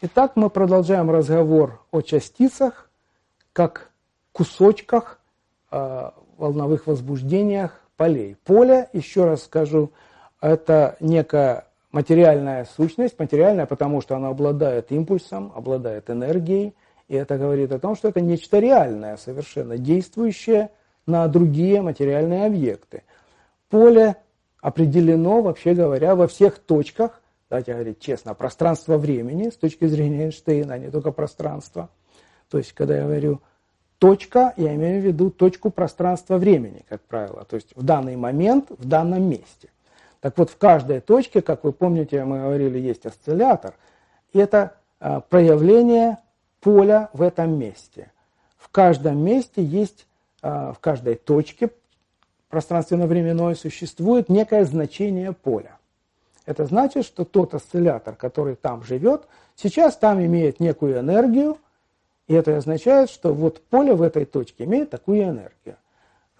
Итак, мы продолжаем разговор о частицах, как кусочках, э, волновых возбуждениях полей. Поле, еще раз скажу, это некая материальная сущность, материальная, потому что она обладает импульсом, обладает энергией, и это говорит о том, что это нечто реальное, совершенно действующее на другие материальные объекты. Поле определено, вообще говоря, во всех точках давайте говорить честно, пространство времени с точки зрения Эйнштейна, а не только пространство. То есть, когда я говорю точка, я имею в виду точку пространства времени, как правило. То есть, в данный момент, в данном месте. Так вот, в каждой точке, как вы помните, мы говорили, есть осциллятор. И это а, проявление поля в этом месте. В каждом месте есть, а, в каждой точке пространственно-временной существует некое значение поля. Это значит, что тот осциллятор, который там живет, сейчас там имеет некую энергию, и это означает, что вот поле в этой точке имеет такую энергию.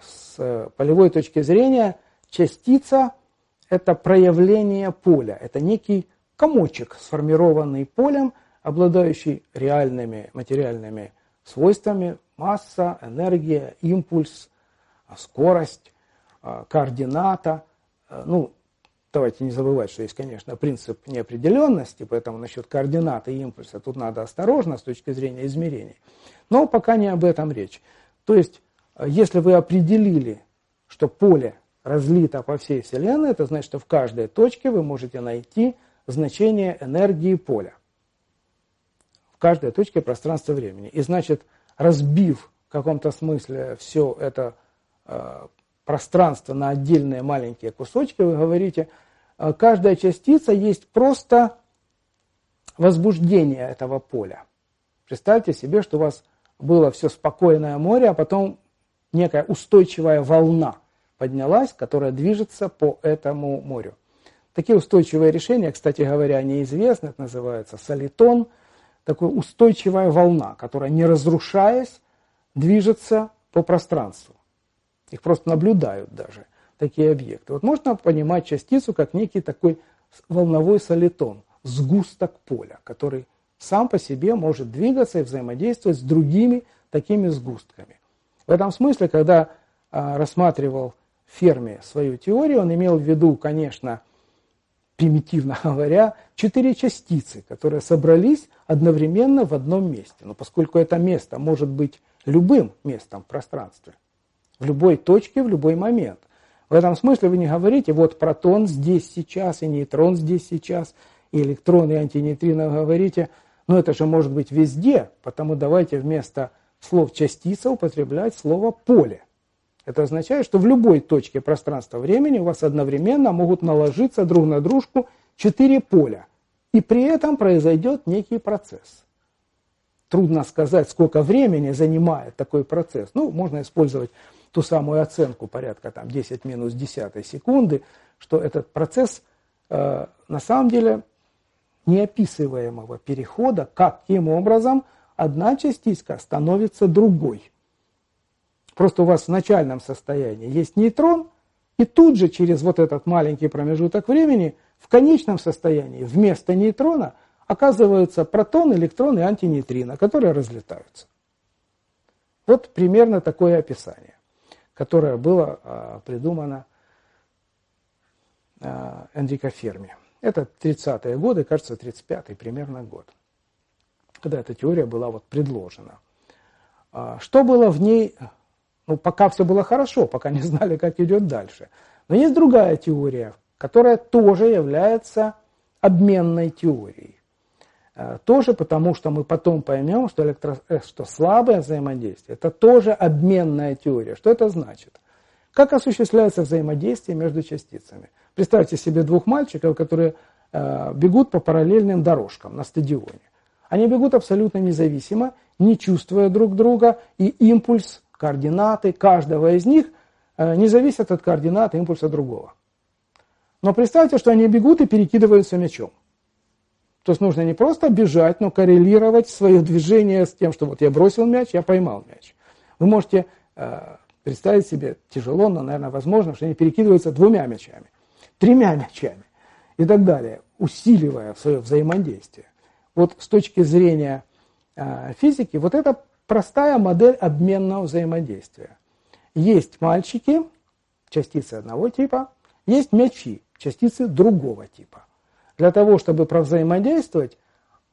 С э, полевой точки зрения частица – это проявление поля, это некий комочек, сформированный полем, обладающий реальными материальными свойствами, масса, энергия, импульс, скорость, э, координата, э, ну, давайте не забывать, что есть, конечно, принцип неопределенности, поэтому насчет координаты и импульса тут надо осторожно с точки зрения измерений. Но пока не об этом речь. То есть, если вы определили, что поле разлито по всей Вселенной, это значит, что в каждой точке вы можете найти значение энергии поля. В каждой точке пространства времени. И значит, разбив в каком-то смысле все это э, пространство на отдельные маленькие кусочки, вы говорите, «А каждая частица есть просто возбуждение этого поля. Представьте себе, что у вас было все спокойное море, а потом некая устойчивая волна поднялась, которая движется по этому морю. Такие устойчивые решения, кстати говоря, неизвестны, это называется солитон, такая устойчивая волна, которая, не разрушаясь, движется по пространству. Их просто наблюдают даже, такие объекты. Вот можно понимать частицу как некий такой волновой солитон, сгусток поля, который сам по себе может двигаться и взаимодействовать с другими такими сгустками. В этом смысле, когда а, рассматривал Ферми свою теорию, он имел в виду, конечно, примитивно говоря, четыре частицы, которые собрались одновременно в одном месте. Но поскольку это место может быть любым местом в пространстве – в любой точке, в любой момент. В этом смысле вы не говорите, вот протон здесь сейчас, и нейтрон здесь сейчас, и электрон, и антинейтрино говорите, но это же может быть везде, потому давайте вместо слов частица употреблять слово поле. Это означает, что в любой точке пространства-времени у вас одновременно могут наложиться друг на дружку четыре поля. И при этом произойдет некий процесс. Трудно сказать, сколько времени занимает такой процесс. Ну, можно использовать ту самую оценку порядка там 10 минус 10 секунды, что этот процесс э, на самом деле неописываемого перехода, каким образом одна частичка становится другой. Просто у вас в начальном состоянии есть нейтрон, и тут же через вот этот маленький промежуток времени в конечном состоянии вместо нейтрона оказываются протон, электрон и антинейтрино, которые разлетаются. Вот примерно такое описание которое было а, придумано а, Энрико Ферми. Это 30-е годы, кажется, 35-й примерно год, когда эта теория была вот предложена. А, что было в ней, ну, пока все было хорошо, пока не знали, как идет дальше. Но есть другая теория, которая тоже является обменной теорией. Э, тоже потому, что мы потом поймем, что, электро... Э, что слабое взаимодействие – это тоже обменная теория. Что это значит? Как осуществляется взаимодействие между частицами? Представьте себе двух мальчиков, которые э, бегут по параллельным дорожкам на стадионе. Они бегут абсолютно независимо, не чувствуя друг друга, и импульс, координаты каждого из них не зависят от координат импульса другого. Но представьте, что они бегут и перекидываются мячом. То есть нужно не просто бежать, но коррелировать свое движение с тем, что вот я бросил мяч, я поймал мяч. Вы можете э, представить себе, тяжело, но, наверное, возможно, что они перекидываются двумя мячами, тремя мячами и так далее, усиливая свое взаимодействие. вот с точки зрения э, физики, вот это простая модель обменного взаимодействия. Есть мальчики, частицы одного типа, есть мячи, частицы другого типа. Для того, чтобы провзаимодействовать,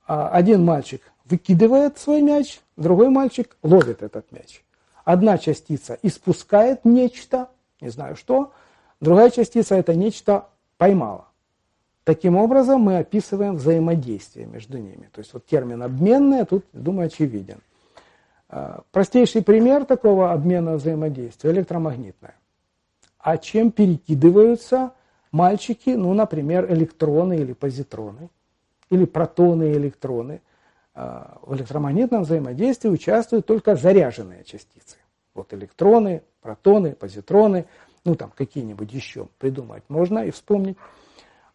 а, один мальчик выкидывает свой мяч, другой мальчик ловит этот мяч. Одна частица испускает нечто, не знаю что, другая частица это нечто поймала. Таким образом мы описываем взаимодействие между ними. То есть вот термин обменное тут, думаю, очевиден. А, простейший пример такого обмена взаимодействия – электромагнитное. А чем перекидываются мальчики, ну, например, электроны или позитроны, или протоны и электроны? А, в электромагнитном взаимодействии участвуют только заряженные частицы. Вот электроны, протоны, позитроны, ну там какие-нибудь еще придумать можно и вспомнить.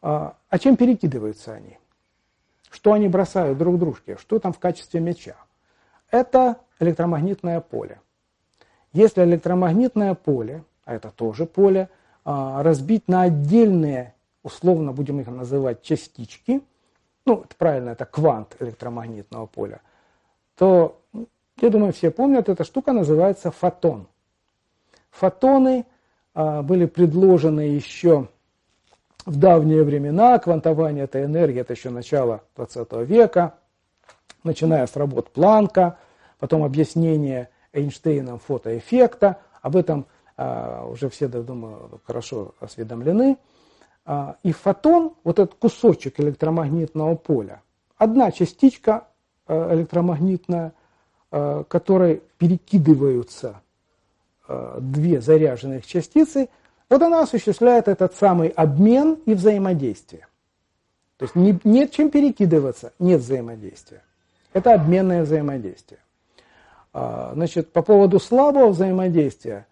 А, а чем перекидываются они? Что они бросают друг дружке? Что там в качестве мяча? Это электромагнитное поле. Если электромагнитное поле а это тоже поле, разбить на отдельные, условно будем их называть, частички, ну, это правильно, это квант электромагнитного поля, то, я думаю, все помнят, эта штука называется фотон. Фотоны а, были предложены еще в давние времена, квантование этой энергии, это еще начало 20 века, начиная с работ Планка, потом объяснение Эйнштейном фотоэффекта, об этом а, уже все, думаю, хорошо осведомлены. А, и фотон, вот этот кусочек электромагнитного поля, одна частичка а, электромагнитная, которой перекидываются две заряженных частицы, вот она осуществляет этот самый обмен и взаимодействие. То есть не, нет чем перекидываться, нет взаимодействия. Это обменное взаимодействие. Значит, по поводу слабого взаимодействия,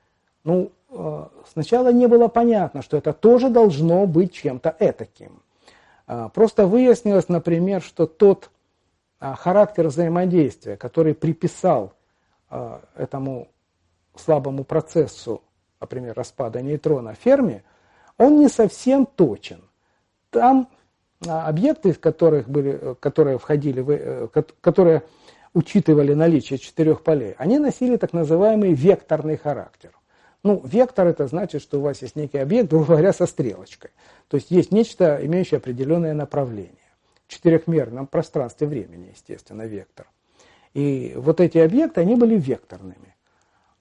ну, э, сначала не было понятно, что это тоже должно быть чем-то этаким. Э, просто выяснилось, например, что тот э, характер взаимодействия, который приписал этому слабому процессу, например, распада нейтрона Ферми, он не совсем точен. Там объекты, которых были, которые входили, в, которые учитывали наличие четырех полей, они носили так называемый векторный характер. Ну, вектор это значит, что у вас есть некий объект, грубо говоря, со стрелочкой. То есть есть нечто, имеющее определенное направление. В четырехмерном пространстве времени, естественно, вектор. И вот эти объекты, они были векторными.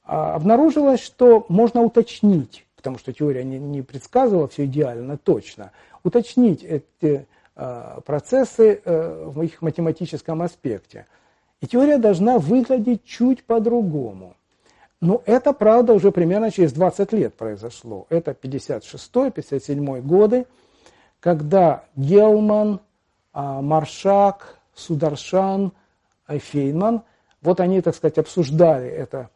А обнаружилось, что можно уточнить, потому что теория не, не предсказывала все идеально точно, уточнить эти э, процессы э, в их математическом аспекте. И теория должна выглядеть чуть по-другому. Но это, правда, уже примерно через 20 лет произошло. Это 56-57 годы, когда Гелман, а, Маршак, Сударшан, Фейнман, вот они, так сказать, обсуждали это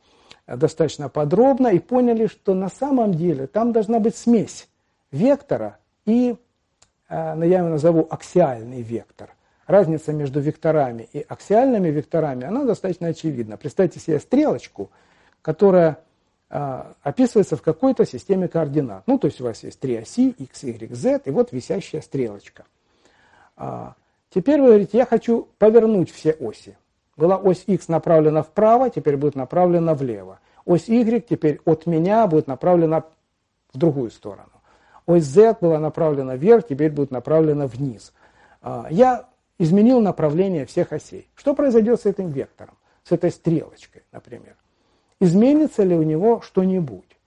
достаточно подробно и поняли, что на самом деле там должна быть смесь вектора и, а, ну, я его назову, аксиальный вектор. Разница между векторами и аксиальными векторами, она достаточно очевидна. Представьте себе стрелочку – которая а, описывается в какой-то системе координат. Ну, то есть у вас есть три оси, x, y, z, и вот висящая стрелочка. А, теперь вы говорите, я хочу повернуть все оси. Была ось x направлена вправо, теперь будет направлена влево. Ось y теперь от меня будет направлена в другую сторону. Ось z была направлена вверх, теперь будет направлена вниз. А, я изменил направление всех осей. Что произойдет с этим вектором, с этой стрелочкой, например? Изменится ли у него что-нибудь?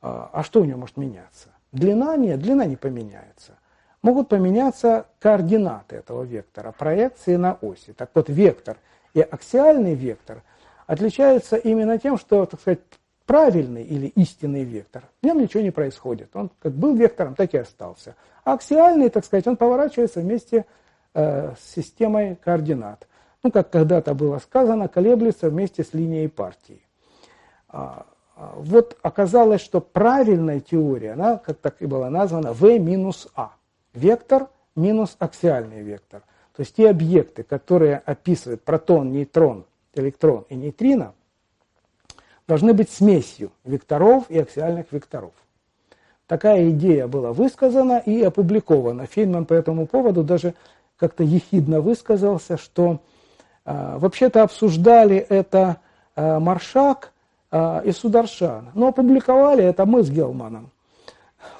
А, а что у него может меняться? Длина? Нет, длина не поменяется. Могут поменяться координаты этого вектора, проекции на оси. Так вот, вектор и аксиальный вектор отличаются именно тем, что, так сказать, правильный или истинный вектор, в нем ничего не происходит. Он как был вектором, так и остался. А аксиальный, так сказать, он поворачивается вместе э, с системой координат. Ну, как когда-то было сказано, колеблется вместе с линией партии. А, а, вот оказалось, что правильная теория, она, как так и была названа, V минус А. Вектор минус аксиальный вектор. То есть те объекты, которые описывают протон, нейтрон, электрон и нейтрино, должны быть смесью векторов и аксиальных векторов. Такая идея была высказана и опубликована. Фейнман по этому поводу даже как-то ехидно высказался, что э, вообще-то обсуждали это э, Маршак э, и Сударшан, но опубликовали это мы с Гелманом.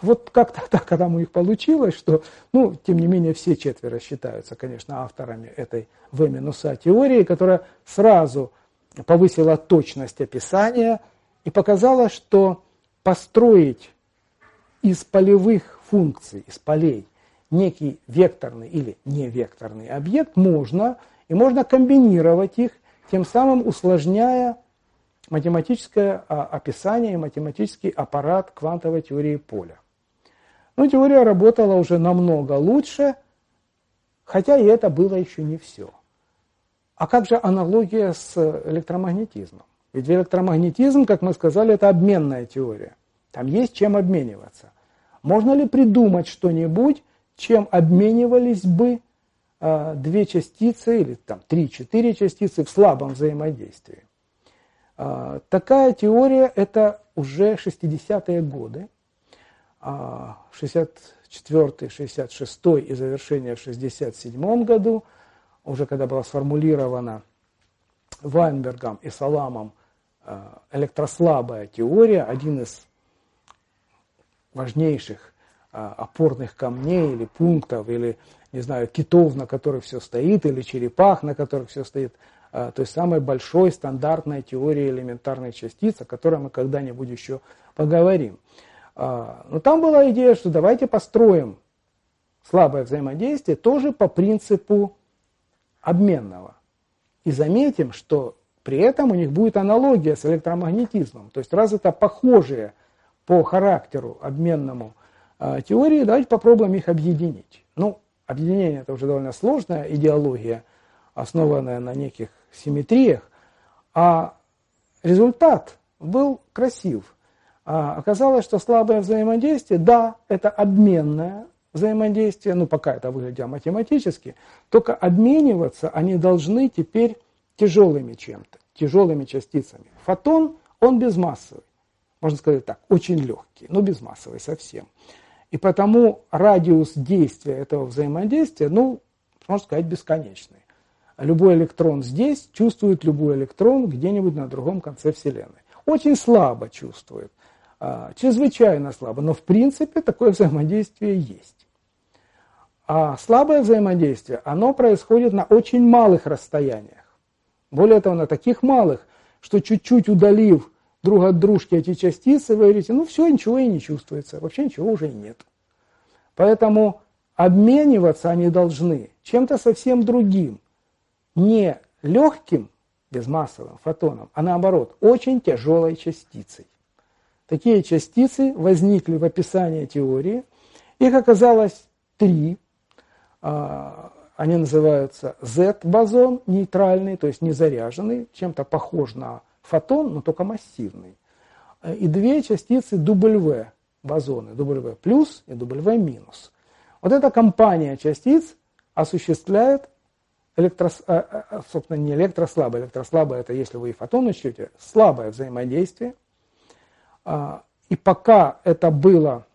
Вот как-то так, когда у них получилось, что, ну, тем не менее, все четверо считаются, конечно, авторами этой В-А теории, которая сразу повысила точность описания и показала, что построить из полевых функций, из полей, некий векторный или невекторный объект можно, и можно комбинировать их, тем самым усложняя математическое а, описание и математический аппарат квантовой теории поля. Но теория работала уже намного лучше, хотя и это было еще не все. А как же аналогия с электромагнетизмом? Ведь электромагнетизм, как мы сказали, это обменная теория. Там есть чем обмениваться. Можно ли придумать что-нибудь, чем обменивались бы э, две частицы или там три-четыре частицы в слабом взаимодействии? Э, такая теория это уже 60-е годы. 64 66 и завершение в 67 году, уже когда была сформулирована Вайнбергом и Саламом электрослабая теория, один из важнейших опорных камней или пунктов, или, не знаю, китов, на которых все стоит, или черепах, на которых все стоит, то есть самой большой стандартной теории элементарной частицы, о которой мы когда-нибудь еще поговорим. А, но там была идея, что давайте построим слабое взаимодействие тоже по принципу обменного. И заметим, что при этом у них будет аналогия с электромагнетизмом. То есть раз это похожие по характеру обменному э, теории, давайте попробуем их объединить. Ну, объединение это уже довольно сложная идеология, основанная на неких симметриях, а результат был красив. А оказалось, что слабое взаимодействие, да, это обменное взаимодействие, ну пока это выглядело математически, только обмениваться они должны теперь тяжелыми чем-то, тяжелыми частицами. Фотон, он безмассовый, можно сказать так, очень легкий, но безмассовый совсем. И потому радиус действия этого взаимодействия, ну, можно сказать, бесконечный. Любой электрон здесь чувствует любой электрон где-нибудь на другом конце Вселенной. Очень слабо чувствует. А, чрезвычайно слабо, но в принципе такое взаимодействие есть. А слабое взаимодействие, оно происходит на очень малых расстояниях. Более того, на таких малых, что чуть-чуть удалив друг от дружки эти частицы, вы говорите, ну все, ничего и не чувствуется, вообще ничего уже и нет. Поэтому обмениваться они должны чем-то совсем другим, не легким, безмассовым фотоном, а наоборот, очень тяжелой частицей. Такие частицы возникли в описании теории. Их оказалось три. А, они называются Z-бозон, нейтральный, то есть незаряженный, чем-то похож на фотон, но только массивный. И две частицы W бозоны, W плюс и W минус. Вот эта компания частиц осуществляет электрос, а, а, собственно, не электрослабое, электрослабое это если вы и фотон учтете, слабое взаимодействие а, и пока это было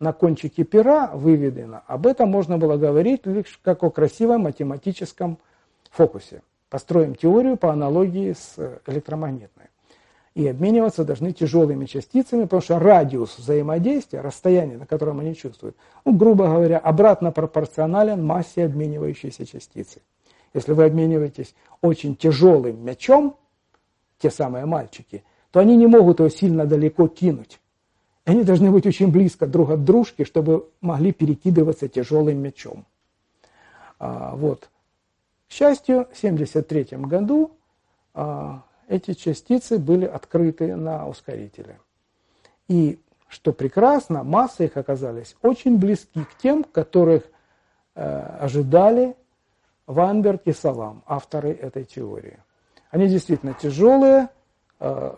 на кончике пера выведено, об этом можно было говорить лишь как о красивом математическом фокусе. Построим теорию по аналогии с электромагнитной. И обмениваться должны тяжелыми частицами, потому что радиус взаимодействия, расстояние, на котором они чувствуют, ну, грубо говоря, обратно пропорционален массе обменивающейся частицы. Если вы обмениваетесь очень тяжелым мячом, те самые мальчики – то они не могут его сильно далеко кинуть. Они должны быть очень близко друг от дружки, чтобы могли перекидываться тяжелым мячом. А, вот. К счастью, в 1973 году а, эти частицы были открыты на ускорителе. И, что прекрасно, массы их оказались очень близки к тем, которых э, ожидали Ванберг и Салам, авторы этой теории. Они действительно тяжелые, э,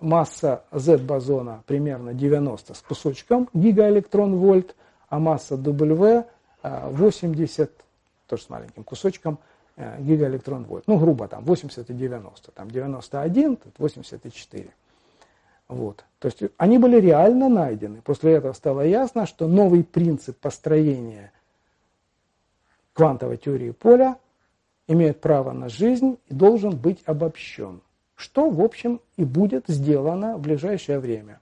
масса Z-бозона примерно 90 с кусочком гигаэлектрон-вольт, а масса W 80, тоже с маленьким кусочком, э, гигаэлектрон-вольт. Ну, грубо там 80 и 90. Там 91, тут 84. Вот. То есть они были реально найдены. После этого стало ясно, что новый принцип построения квантовой теории поля имеет право на жизнь и должен быть обобщен, что, в общем, и будет сделано в ближайшее время.